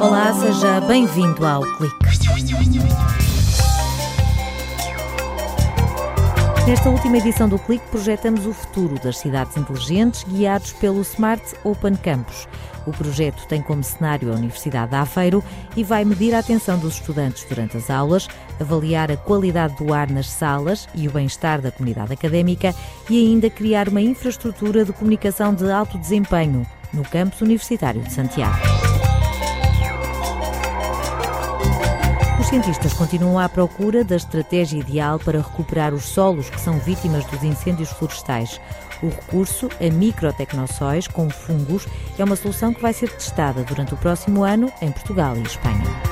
Olá, seja bem-vindo ao Clique. Nesta última edição do Clique, projetamos o futuro das cidades inteligentes guiados pelo Smart Open Campus. O projeto tem como cenário a Universidade de Aveiro e vai medir a atenção dos estudantes durante as aulas, avaliar a qualidade do ar nas salas e o bem-estar da comunidade académica e ainda criar uma infraestrutura de comunicação de alto desempenho no campus universitário de Santiago. Os cientistas continuam à procura da estratégia ideal para recuperar os solos que são vítimas dos incêndios florestais. O recurso a microtecnossóis com fungos é uma solução que vai ser testada durante o próximo ano em Portugal e Espanha.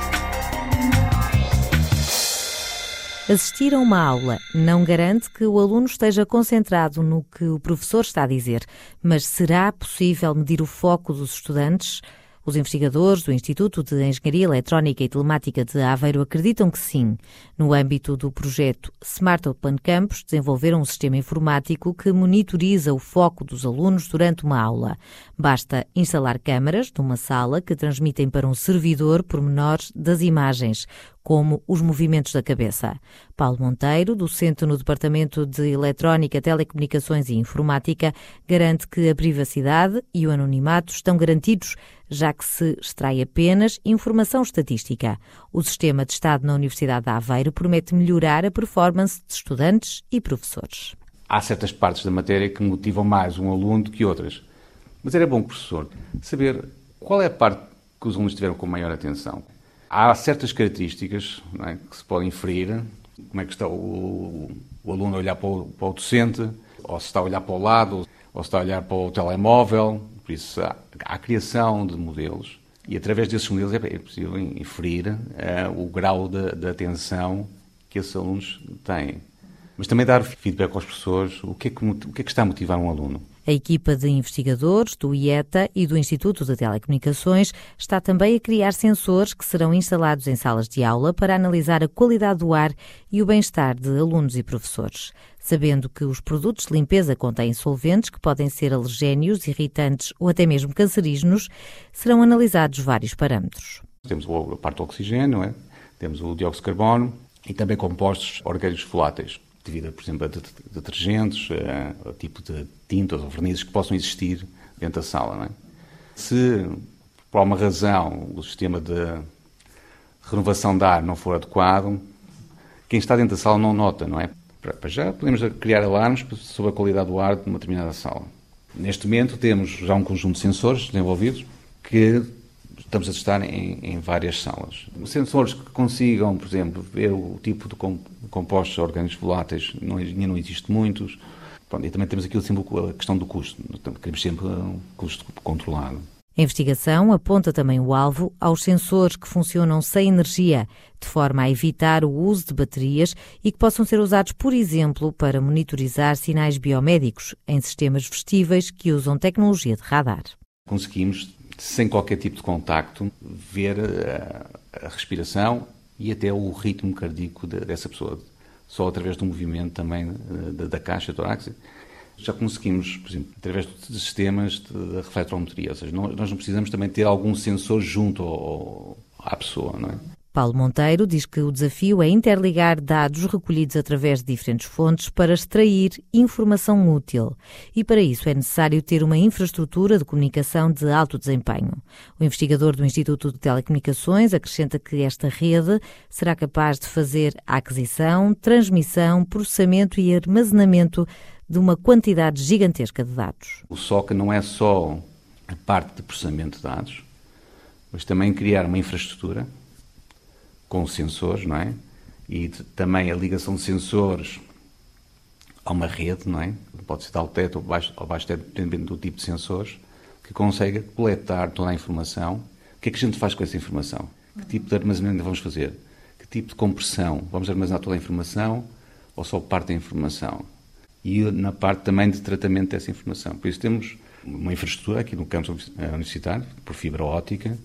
Assistir a uma aula não garante que o aluno esteja concentrado no que o professor está a dizer, mas será possível medir o foco dos estudantes? Os investigadores do Instituto de Engenharia Eletrónica e Telemática de Aveiro acreditam que sim. No âmbito do projeto Smart Open Campus, desenvolveram um sistema informático que monitoriza o foco dos alunos durante uma aula. Basta instalar câmaras numa sala que transmitem para um servidor pormenores das imagens, como os movimentos da cabeça. Paulo Monteiro, docente no Departamento de Eletrónica, Telecomunicações e Informática, garante que a privacidade e o anonimato estão garantidos, já que se extrai apenas informação estatística. O sistema de Estado na Universidade de Aveiro promete melhorar a performance de estudantes e professores. Há certas partes da matéria que motivam mais um aluno do que outras. Mas era bom, professor, saber qual é a parte que os alunos tiveram com maior atenção há certas características é, que se podem inferir. Como é que está o, o aluno a olhar para o, para o, docente, ou se está a olhar para o lado, ou se está a olhar para o telemóvel. Por isso, há, há a criação de modelos. E através desses modelos é, é possível inferir uh, o grau de, de atenção que esses alunos têm. Mas também dar feedback aos professores, o que é que, o que, é que está a motivar um aluno. A equipa de investigadores do IETA e do Instituto de Telecomunicações está também a criar sensores que serão instalados em salas de aula para analisar a qualidade do ar e o bem-estar de alunos e professores. Sabendo que os produtos de limpeza contêm solventes que podem ser alergénios, irritantes ou até mesmo cancerígenos, serão analisados vários parâmetros. Temos a parte do oxigênio, é? temos o dióxido de carbono e também compostos orgânicos voláteis devido, por exemplo, a detergentes, a, a tipo de tintas ou vernizes que possam existir dentro da sala. É? Se, por alguma razão, o sistema de renovação de ar não for adequado, quem está dentro da sala não nota, não é? Para já podemos criar alarmes sobre a qualidade do ar de uma determinada sala. Neste momento temos já um conjunto de sensores desenvolvidos que estamos a testar em, em, várias salas. Sensores que consigam, por exemplo, ver o tipo de compostos orgânicos voláteis, não, ainda não existe muitos. Pronto, e também temos aqui a questão do custo. Queremos sempre um custo controlado. A investigação aponta também o alvo aos sensores que funcionam sem energia, de forma a evitar o uso de baterias e que possam ser usados, por exemplo, para monitorizar sinais biomédicos em sistemas vestíveis que usam tecnologia de radar. Conseguimos sem qualquer tipo de contacto, ver a, a respiração e até o ritmo cardíaco de, dessa pessoa, só através do movimento também eh, da, da caixa torácica. Já conseguimos, por exemplo, através de sistemas de, refletometria, ou seja, nós não precisamos também ter algum sensor junto ao, à pessoa, não é? Paulo Monteiro diz que o desafio é interligar dados recolhidos através de diferentes fontes para extrair informação útil. E para isso é necessário ter uma infraestrutura de comunicação de alto desempenho. O investigador do Instituto de Telecomunicações acrescenta que esta rede será capaz de fazer a aquisição, transmissão, processamento e armazenamento de uma quantidade gigantesca de dados. O SOC não é só a parte de processamento de dados, mas também criar uma infraestrutura com sensores, não é? E também a ligação de sensores a uma rede, não é? Pode ser alto teto ou baixo, ou baixo teto, dependendo do tipo de sensores, que consegue coletar toda a informação. O que é que a gente faz com essa informação? Que tipo de armazenamento vamos fazer? Que tipo de compressão? Vamos armazenar toda a informação ou só parte da informação? E na parte também de tratamento dessa informação. Por isso temos uma infraestrutura aqui no campus universitário, por fibra óptica,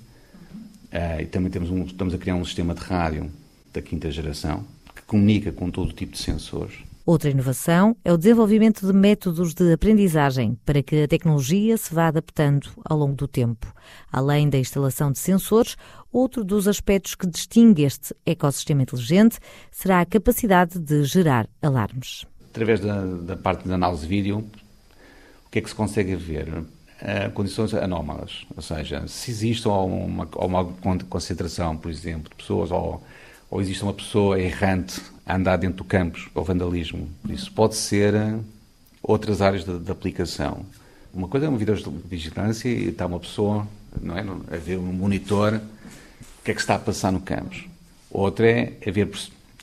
Uh, e também temos um, estamos a criar um sistema de rádio da quinta geração que comunica com todo o tipo de sensores Outra inovação é o desenvolvimento de métodos de aprendizagem para que a tecnologia se vá adaptando ao longo do tempo. Além da instalação de sensores, outro dos aspectos que distingue este ecossistema inteligente será a capacidade de gerar alarmes. Através da, da parte de análise de vídeo, o que é que se consegue ver? Condições anómalas, ou seja, se existe uma, uma concentração, por exemplo, de pessoas ou, ou existe uma pessoa errante a andar dentro do campus, ou vandalismo. Isso pode ser eh, outras áreas de, de aplicação. Uma coisa é uma vigilância e está uma pessoa não é, a ver um monitor o que é que está a passar no campus. Outra é haver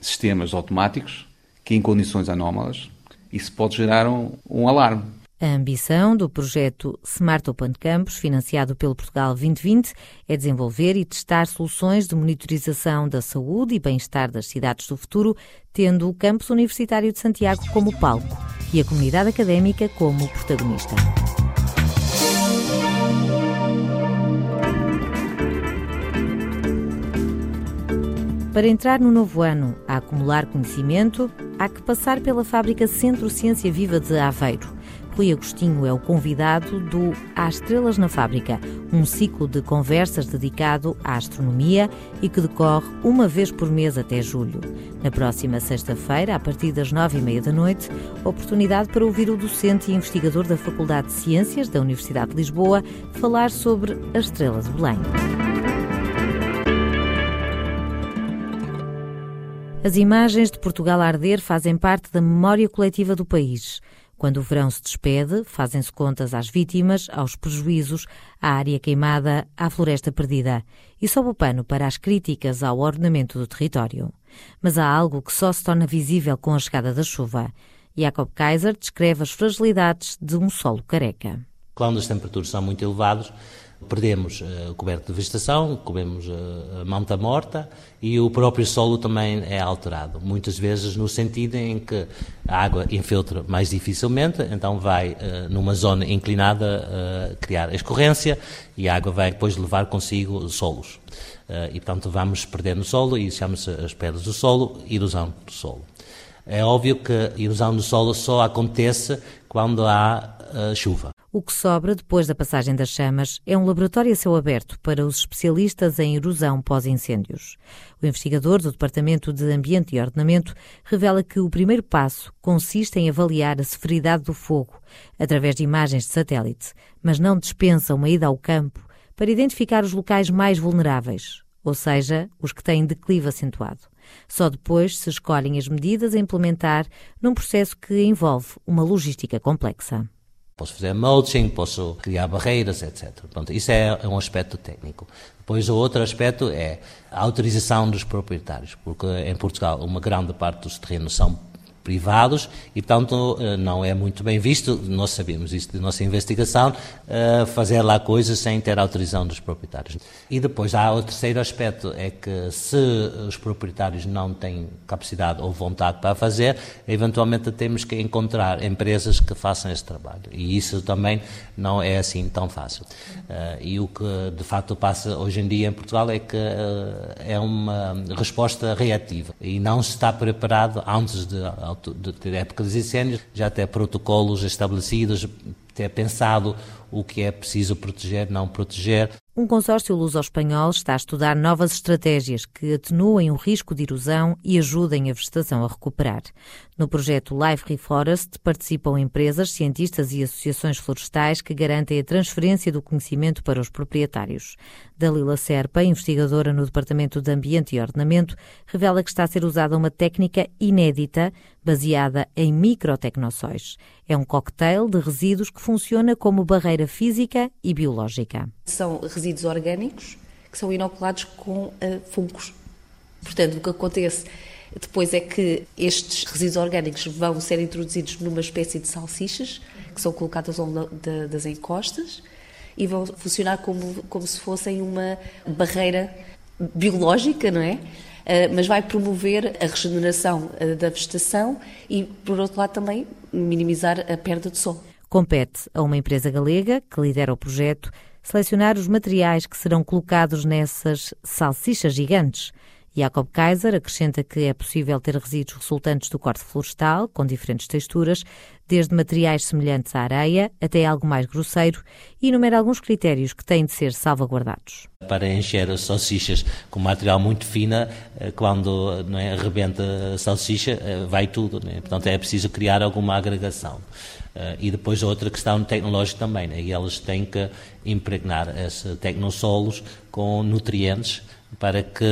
sistemas automáticos que em condições anómalas isso pode gerar um, um alarme. A ambição do projeto Smart Open Campus, financiado pelo Portugal 2020, é desenvolver e testar soluções de monitorização da saúde e bem-estar das cidades do futuro, tendo o campus universitário de Santiago como palco e a comunidade académica como protagonista. Para entrar no novo ano a acumular conhecimento, há que passar pela fábrica Centro Ciência Viva de Aveiro. Rui Agostinho é o convidado do Há Estrelas na Fábrica, um ciclo de conversas dedicado à astronomia e que decorre uma vez por mês até julho. Na próxima sexta-feira, a partir das nove e meia da noite, oportunidade para ouvir o docente e investigador da Faculdade de Ciências da Universidade de Lisboa falar sobre a Estrela de Belém. As imagens de Portugal arder fazem parte da memória coletiva do país. Quando o verão se despede, fazem-se contas às vítimas, aos prejuízos, à área queimada, à floresta perdida. E sobe o pano para as críticas ao ordenamento do território. Mas há algo que só se torna visível com a chegada da chuva. Jacob Kaiser descreve as fragilidades de um solo careca. Quando as temperaturas são muito elevadas, Perdemos uh, coberto de vegetação, comemos uh, manta morta e o próprio solo também é alterado. Muitas vezes no sentido em que a água infiltra mais dificilmente, então vai uh, numa zona inclinada criar escorrência e a água vai depois levar consigo solos. e portanto vamos perdendo solo e chama-se as pedras do solo, erosão do solo. É óbvio que a erosão do solo só acontece quando há chuva. O que sobra depois da passagem das chamas é um laboratório a céu aberto para os especialistas em erosão pós-incêndios. O investigador do Departamento de Ambiente e Ordenamento revela que o primeiro passo consiste em avaliar a severidade do fogo através de imagens de satélite, mas não dispensa uma ida ao campo para identificar os locais mais vulneráveis, ou seja, os que têm declive acentuado. Só depois se escolhem as medidas a implementar num processo que envolve uma logística complexa. Posso fazer mulching, posso criar barreiras, etc. Pronto, isso é, um aspecto técnico. Depois, o outro aspecto é a autorização dos proprietários, porque em Portugal uma grande parte dos terrenos são privados e, portanto, eh, não é muito bem visto, nós sabemos isso de nossa investigação, eh, fazer lá coisas sem ter autorização dos proprietários. E depois há o terceiro aspecto, é que se os proprietários não têm capacidade ou vontade para fazer, eventualmente temos que encontrar empresas que façam esse trabalho. E isso também não é assim tão fácil. Eh, e o que de facto passa hoje em dia em Portugal é que é uma resposta reativa e não se está preparado antes de de épocas de incêndios, já ter protocolos estabelecidos, ter pensado o que é preciso proteger, não proteger. Um consórcio luso-espanhol está a estudar novas estratégias que atenuem o risco de erosão e ajudem a vegetação a recuperar. No projeto Life Reforest participam empresas, cientistas e associações florestais que garantem a transferência do conhecimento para os proprietários. Dalila Serpa, investigadora no Departamento de Ambiente e Ordenamento, revela que está a ser usada uma técnica inédita baseada em microtecnossóis. É um cocktail de resíduos que funciona como barreira física e biológica. São resíduos orgânicos que são inoculados com uh, fungos. Portanto, o que acontece depois é que estes resíduos orgânicos vão ser introduzidos numa espécie de salsichas que são colocadas ao longo das encostas e vão funcionar como, como se fossem uma barreira biológica, não é? Uh, mas vai promover a regeneração uh, da vegetação e, por outro lado, também minimizar a perda de sol. Compete a uma empresa galega, que lidera o projeto, selecionar os materiais que serão colocados nessas salsichas gigantes Jacob Kaiser acrescenta que é possível ter resíduos resultantes do corte florestal, com diferentes texturas, desde materiais semelhantes à areia até algo mais grosseiro, e enumera alguns critérios que têm de ser salvaguardados. Para encher as salsichas com material muito fino, eh, quando não é, arrebenta a salsicha, eh, vai tudo. É? Portanto, é preciso criar alguma agregação. Uh, e depois outra questão tecnológica também, né? e elas têm que impregnar esses tecnossolos com nutrientes para que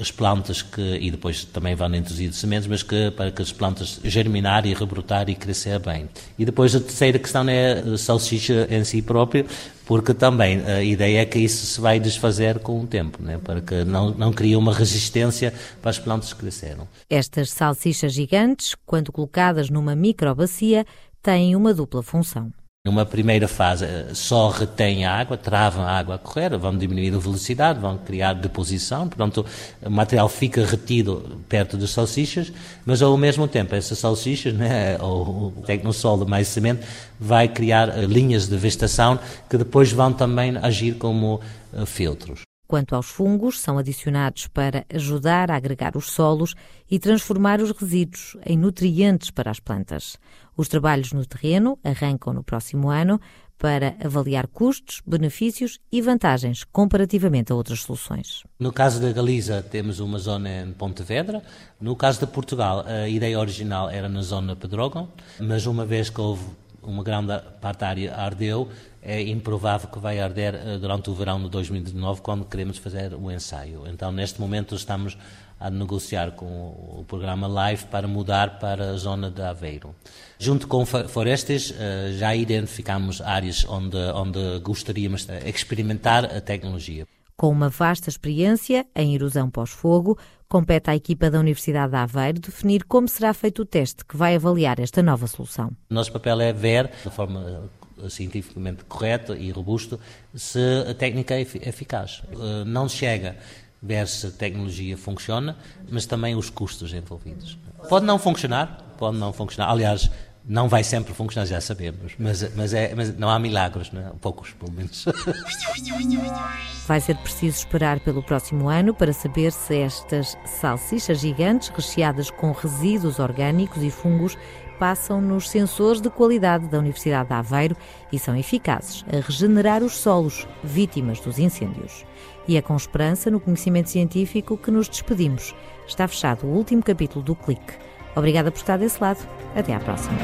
as plantas que e depois também vão introduzir sementes, mas que para que as plantas germinar e rebrotar e crescer bem. E depois a terceira questão é a salsicha em si própria, porque também a ideia é que isso se vai desfazer com o tempo, né? para que não, não crie uma resistência para as plantas que cresceram. Estas salsichas gigantes, quando colocadas numa microbacia, têm uma dupla função. Numa primeira fase, eh, só retém a água, travam a água a correr, vão diminuir a velocidade, vão criar deposição, portanto, o material fica retido perto das salsichas, mas ao mesmo tempo, essas salsichas, né, ou o tecnosol de mais semente, vai criar eh, linhas de vegetação que depois vão também agir como eh, filtros. Quanto aos fungos, são adicionados para ajudar a agregar os solos e transformar os resíduos em nutrientes para as plantas. Os trabalhos no terreno arrancam no próximo ano para avaliar custos, benefícios e vantagens comparativamente a outras soluções. No caso da Galiza, temos uma zona em Pontevedra. No caso de Portugal, a ideia original era na zona Pedrógão, mas uma vez que houve uma grande parte da área ardeu, é improvável que vai arder eh, durante o verão de 2019, quando queremos fazer o ensaio. Então, neste momento, estamos a negociar com o programa Live para mudar para a zona de Aveiro. Junto com Florestas, eh, já identificamos áreas onde, onde gostaríamos de experimentar a tecnologia. Com uma vasta experiência em erosão pós-fogo, compete à equipa da Universidade de Aveiro definir como será feito o teste que vai avaliar esta nova solução. O nosso papel é ver, de forma cientificamente correto e robusto, se a técnica é eficaz. Eh, não chega ver se a tecnologia funciona, mas também os custos envolvidos. Pode não funcionar, pode não funcionar. Aliás, não vai sempre funcionar, já sabemos, mas, mas, é, mas não há milagres, não é? poucos pelo menos. Vai ser preciso esperar pelo próximo ano para saber se estas salsichas gigantes recheadas com resíduos orgânicos e fungos passam nos sensores de qualidade da Universidade de Aveiro e são eficazes a regenerar os solos vítimas dos incêndios. E é com esperança no conhecimento científico que nos despedimos. Está fechado o último capítulo do Clique. Obrigada por estar desse lado. Até à próxima.